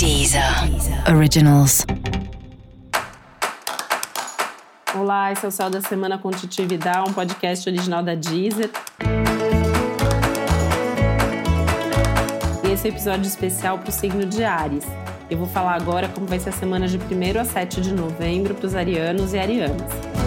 Deezer Originals. Olá, esse é o Céu da Semana com Titi Vidal, um podcast original da Deezer. E esse é o um episódio especial para o signo de Ares. Eu vou falar agora como vai ser a semana de 1 a 7 de novembro para os arianos e arianas.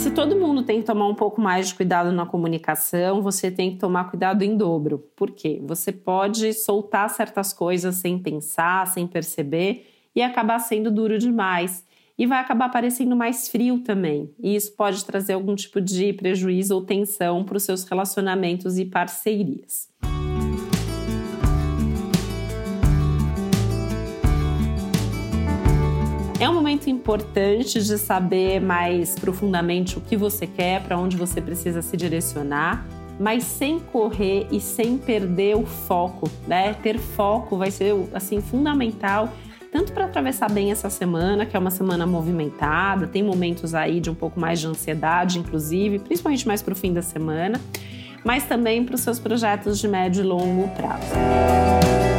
Se todo mundo tem que tomar um pouco mais de cuidado na comunicação, você tem que tomar cuidado em dobro. Por quê? Você pode soltar certas coisas sem pensar, sem perceber e acabar sendo duro demais. E vai acabar parecendo mais frio também. E isso pode trazer algum tipo de prejuízo ou tensão para os seus relacionamentos e parcerias. É um momento importante de saber mais profundamente o que você quer, para onde você precisa se direcionar, mas sem correr e sem perder o foco, né? Ter foco vai ser assim fundamental tanto para atravessar bem essa semana, que é uma semana movimentada, tem momentos aí de um pouco mais de ansiedade, inclusive, principalmente mais para o fim da semana, mas também para os seus projetos de médio e longo prazo.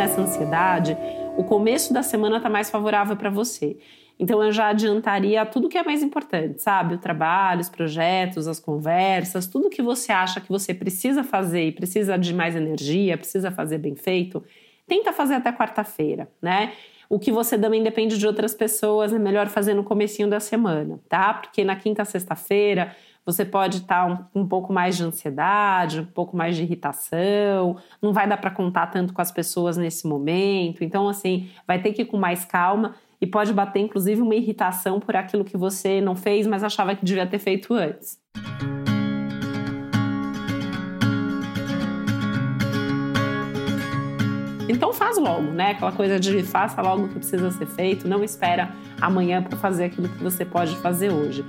Nessa ansiedade, o começo da semana está mais favorável para você. Então eu já adiantaria tudo que é mais importante, sabe? O trabalho, os projetos, as conversas, tudo que você acha que você precisa fazer e precisa de mais energia, precisa fazer bem feito, tenta fazer até quarta-feira, né? O que você também depende de outras pessoas, é melhor fazer no comecinho da semana, tá? Porque na quinta, sexta-feira, você pode estar um, um, pouco mais de ansiedade, um pouco mais de irritação, não vai dar para contar tanto com as pessoas nesse momento. Então, assim, vai ter que ir com mais calma e pode bater, inclusive, uma irritação por aquilo que você não fez, mas achava que devia ter feito antes. Então faz logo, né? Aquela coisa de faça logo o que precisa ser feito, não espera amanhã para fazer aquilo que você pode fazer hoje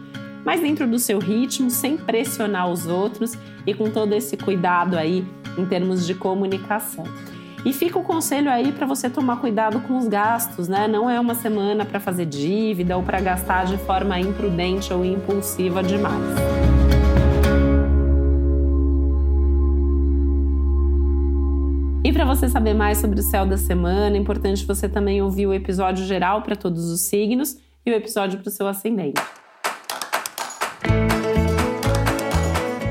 mas dentro do seu ritmo, sem pressionar os outros e com todo esse cuidado aí em termos de comunicação. E fica o conselho aí para você tomar cuidado com os gastos, né? Não é uma semana para fazer dívida ou para gastar de forma imprudente ou impulsiva demais. E para você saber mais sobre o céu da semana, é importante você também ouvir o episódio geral para todos os signos e o episódio para o seu ascendente.